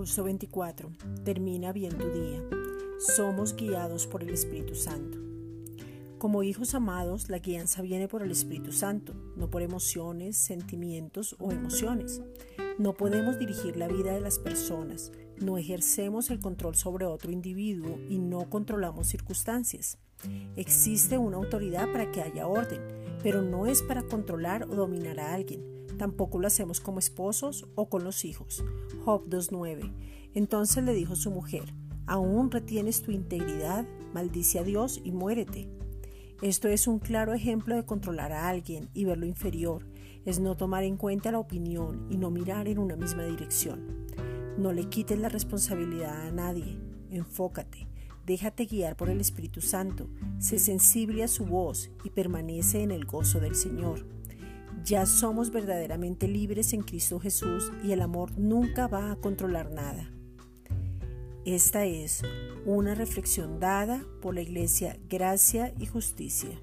Agosto 24. Termina bien tu día. Somos guiados por el Espíritu Santo. Como hijos amados, la guianza viene por el Espíritu Santo, no por emociones, sentimientos o emociones. No podemos dirigir la vida de las personas, no ejercemos el control sobre otro individuo y no controlamos circunstancias. Existe una autoridad para que haya orden, pero no es para controlar o dominar a alguien Tampoco lo hacemos como esposos o con los hijos. Job 2.9. Entonces le dijo su mujer, ¿aún retienes tu integridad? Maldice a Dios y muérete. Esto es un claro ejemplo de controlar a alguien y verlo inferior. Es no tomar en cuenta la opinión y no mirar en una misma dirección. No le quites la responsabilidad a nadie. Enfócate. Déjate guiar por el Espíritu Santo. Sé sensible a su voz y permanece en el gozo del Señor. Ya somos verdaderamente libres en Cristo Jesús y el amor nunca va a controlar nada. Esta es una reflexión dada por la Iglesia Gracia y Justicia.